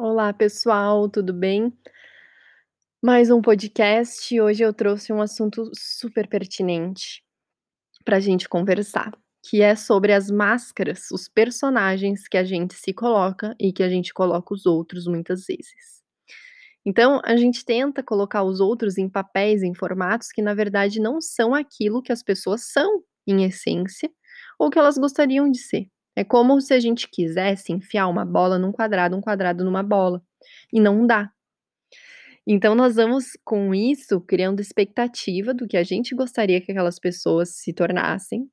Olá, pessoal, tudo bem? Mais um podcast. Hoje eu trouxe um assunto super pertinente pra gente conversar, que é sobre as máscaras, os personagens que a gente se coloca e que a gente coloca os outros muitas vezes. Então, a gente tenta colocar os outros em papéis, em formatos que na verdade não são aquilo que as pessoas são em essência ou que elas gostariam de ser. É como se a gente quisesse enfiar uma bola num quadrado, um quadrado numa bola, e não dá. Então nós vamos, com isso, criando expectativa do que a gente gostaria que aquelas pessoas se tornassem.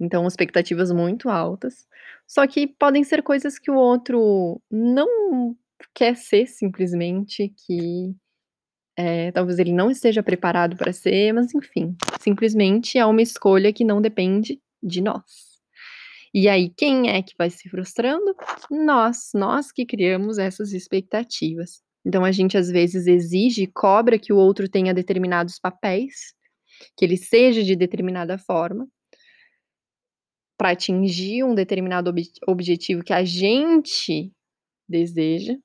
Então expectativas muito altas, só que podem ser coisas que o outro não quer ser simplesmente, que, eh, talvez ele não esteja preparado pra ser, mas enfim, simplesmente é uma escolha que não depende de nós. E aí quem é que vai se frustrando? Nós, nós que criamos essas expectativas. Então a gente às vezes exige, cobra que o outro tenha determinados papéis, que ele seja de determinada forma pra atingir um determinado ob objetivo que a gente deseja.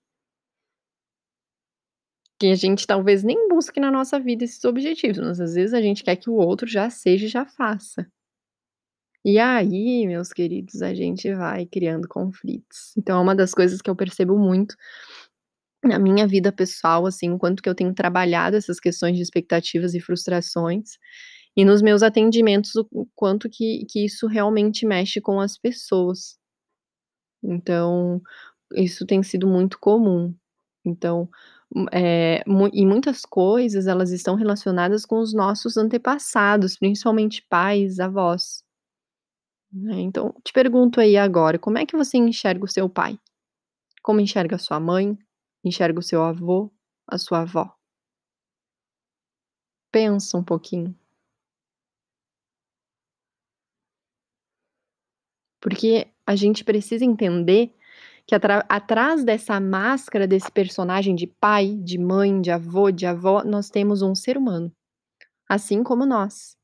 Que a gente talvez nem busque na nossa vida esses objetivos, mas às vezes a gente quer que o outro já seja e já faça. E aí, meus queridos, a gente vai criando conflitos. Então é uma das coisas que eu percebo muito na minha vida pessoal, assim, o quanto que eu tenho trabalhado essas questões de expectativas e frustrações, e nos meus atendimentos o quanto que que isso realmente mexe com as pessoas. Então, isso tem sido muito comum. Então, hum, mui e muitas coisas elas estão relacionadas com os nossos antepassados, principalmente pais, avós. Né, então, te pergunto aí agora, como é que você enxerga o seu pai? Como enxerga a sua mãe? Enxerga o seu avô? A sua avó? Pensa um pouquinho. Porque a gente precisa entender que atrás dessa máscara, desse personagem de pai, de mãe, de avô, de avó, nós temos um ser humano, assim como nós.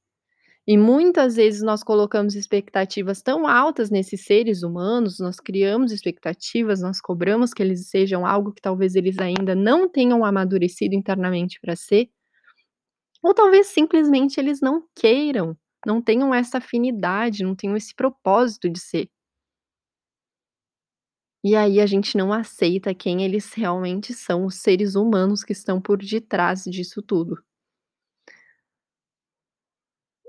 E muitas vezes nós colocamos expectativas tão altas nesses seres humanos, nós criamos expectativas, nós cobramos que eles sejam algo que talvez eles ainda não tenham amadurecido internamente pra ser ou talvez simplesmente eles não queiram, não tenham essa afinidade, não tenham esse propósito de ser. E aí a gente não aceita quem eles realmente são, os seres humanos que estão por detrás disso tudo.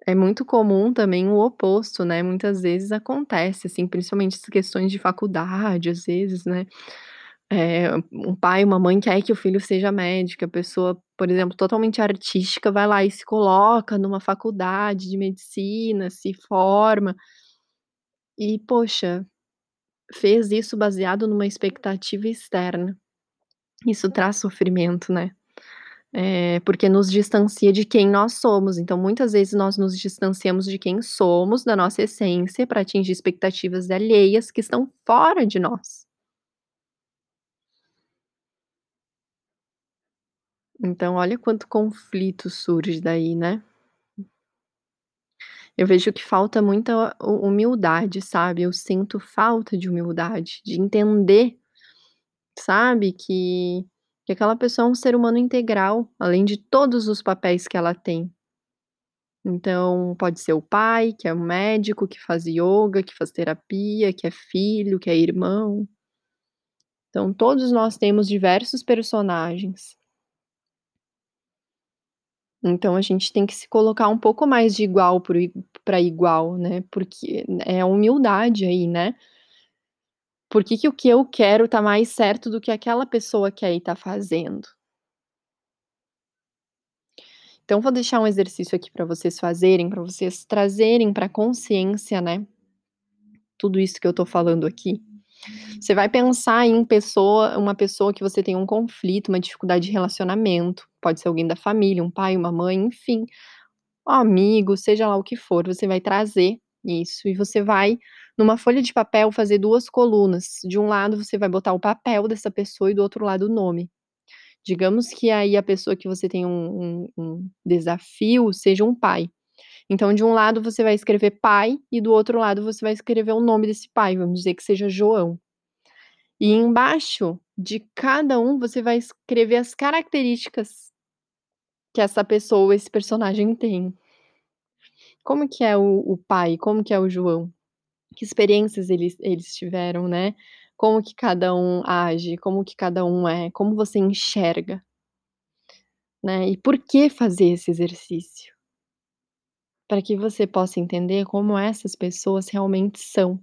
É muito comum também o oposto, né, muitas vezes acontece, assim, principalmente essas questões de faculdade, às vezes, né, eh, um pai uma mãe quer que o filho seja médico, a pessoa, por exemplo, totalmente artística, vai lá e se coloca numa faculdade de medicina, se forma e, poxa, fez isso baseado numa expectativa externa. Isso traz sofrimento, né. Eh, porque nos distancia de quem nós somos, então muitas vezes nós nos distanciamos de quem somos, da nossa essência, pra atingir expectativas alheias que estão fora de nós. Então olha quanto conflito surge daí, né. Eu vejo que falta muita hu humildade, sabe, eu sinto falta de humildade, de entender, sabe, que que aquela pessoa é um ser humano integral, além de todos os papéis que ela tem. Então pode ser o pai, que é um médico, que faz ioga, que faz terapia, que é filho, que é irmão. Então todos nós temos diversos personagens. Então a gente tem que se colocar um pouco mais de igual para igual, né, porque é humildade aí, né. Por que que o que eu quero tá mais certo do que aquela pessoa quer e tá fazendo? Então vou deixar um exercício aqui pra vocês fazerem, pra vocês trazerem pra consciência, né, tudo isso que eu tô falando aqui. Você vai pensar em pessoa uma pessoa que você tem um conflito, uma dificuldade de relacionamento, pode ser alguém da família, um pai, uma mãe, enfim, um amigo, seja lá o que for, você vai trazer isso e você vai, numa folha de papel, fazer 2 colunas, de um lado você vai botar o papel dessa pessoa e do outro lado o nome. Digamos que aí a pessoa que você tem um um um desafio seja um pai. Então de um lado você vai escrever pai e do outro lado você vai escrever o nome desse pai, vamos dizer que seja João. E embaixo De cada um, você vai escrever as características que essa pessoa, esse personagem tem. Como que é o o pai? Como que é o João? Que experiências eles eles tiveram, né? Como que cada um age? Como que cada um é? Como você enxerga? Né, e por que fazer esse exercício? Para que você possa entender como essas pessoas realmente são.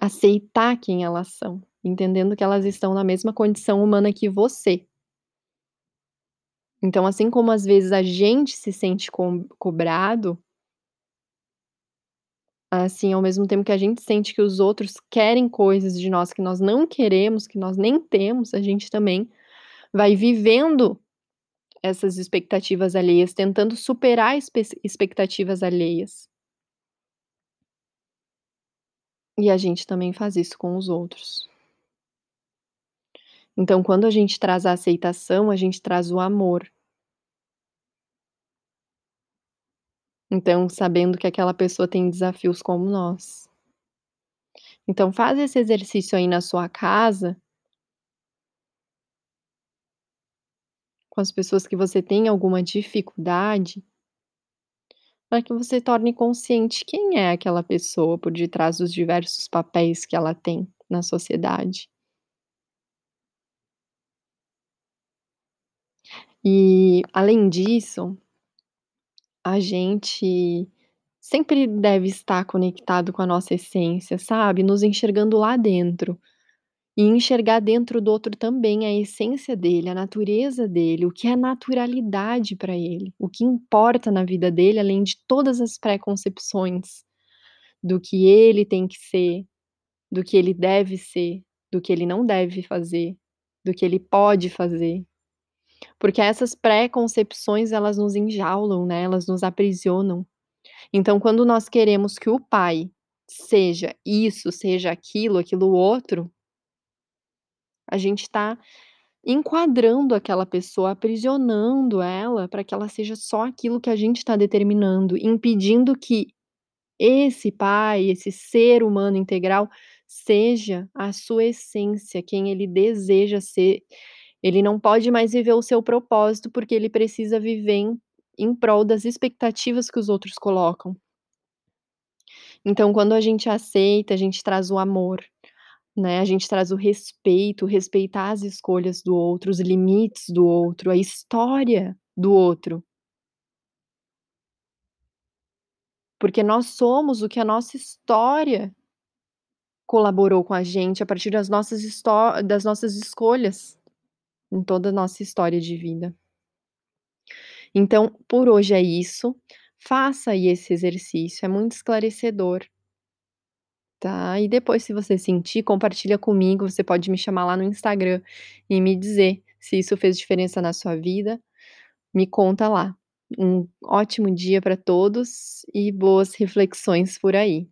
Aceitar quem elas são, entendendo que elas estão na mesma condição humana que você. Então, assim como às vezes a gente se sente com cobrado assim, ao mesmo tempo que a gente sente que os outros querem coisas de nós que nós não queremos, que nós nem temos, a gente também vai vivendo essas expectativas alheias, tentando superar expectativas alheias. E a gente também faz isso com os outros. Então, quando a gente traz a aceitação, a gente traz o amor. Então, sabendo que aquela pessoa tem desafios como nós. Então faz esse exercício aí na sua casa com as pessoas que você tem alguma dificuldade para que você torne consciente quem é aquela pessoa por detrás dos diversos papéis que ela tem na sociedade. E, além disso a gente sempre deve estar conectado com a nossa essência, sabe, nos enxergando lá dentro. E enxergar dentro do outro também a essência dele, a natureza dele, o que é naturalidade para ele, o que importa na vida dele, além de todas as preconcepções do que ele tem que ser, do que ele deve ser, do que ele não deve fazer, do que ele pode fazer. Porque essas preconcepções elas nos enjaulam, né, elas nos aprisionam. Então quando nós queremos que o pai seja isso, seja aquilo, aquilo outro a gente tá enquadrando aquela pessoa, aprisionando ela para que ela seja só aquilo que a gente tá determinando, impedindo que esse pai, esse ser humano integral, seja a sua essência, quem ele deseja ser. Ele não pode mais viver o seu propósito, porque ele precisa viver em em prol das expectativas que os outros colocam. Então quando a gente aceita, a gente traz o amor, né, a gente traz o respeito, respeitar as escolhas do outro, os limites do outro, a história do outro. Porque nós somos o que a nossa história colaborou com a gente a partir das nossas das nossas escolhas, em toda a nossa história de vida. Então, por hoje é isso, faça aí esse exercício, é muito esclarecedor. Tá, e depois se você sentir, compartilha comigo, você pode me chamar lá no Instagram e me dizer se isso fez diferença na sua vida, me conta lá. Um ótimo dia para todos e boas reflexões por aí.